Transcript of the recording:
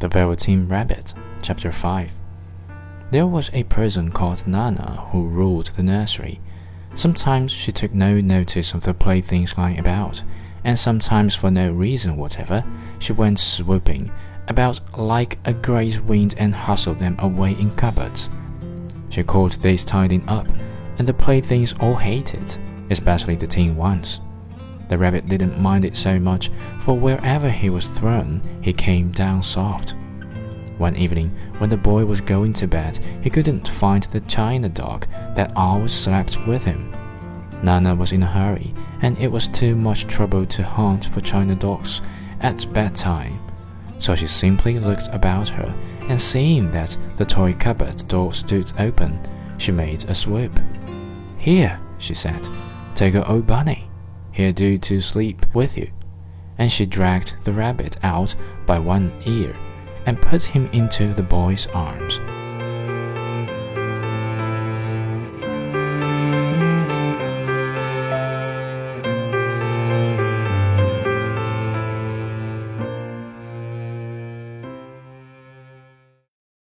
The Velveteen Rabbit, Chapter 5. There was a person called Nana who ruled the nursery. Sometimes she took no notice of the playthings lying about, and sometimes for no reason whatever, she went swooping about like a great wind and hustled them away in cupboards. She called this tidying up, and the playthings all hated, especially the tin ones. The rabbit didn't mind it so much, for wherever he was thrown, he came down soft. One evening, when the boy was going to bed, he couldn't find the china dog that always slept with him. Nana was in a hurry, and it was too much trouble to hunt for china dogs at bedtime. So she simply looked about her, and seeing that the toy cupboard door stood open, she made a swoop. Here, she said, take your old bunny he'll do to sleep with you. And she dragged the rabbit out by one ear and put him into the boy's arms.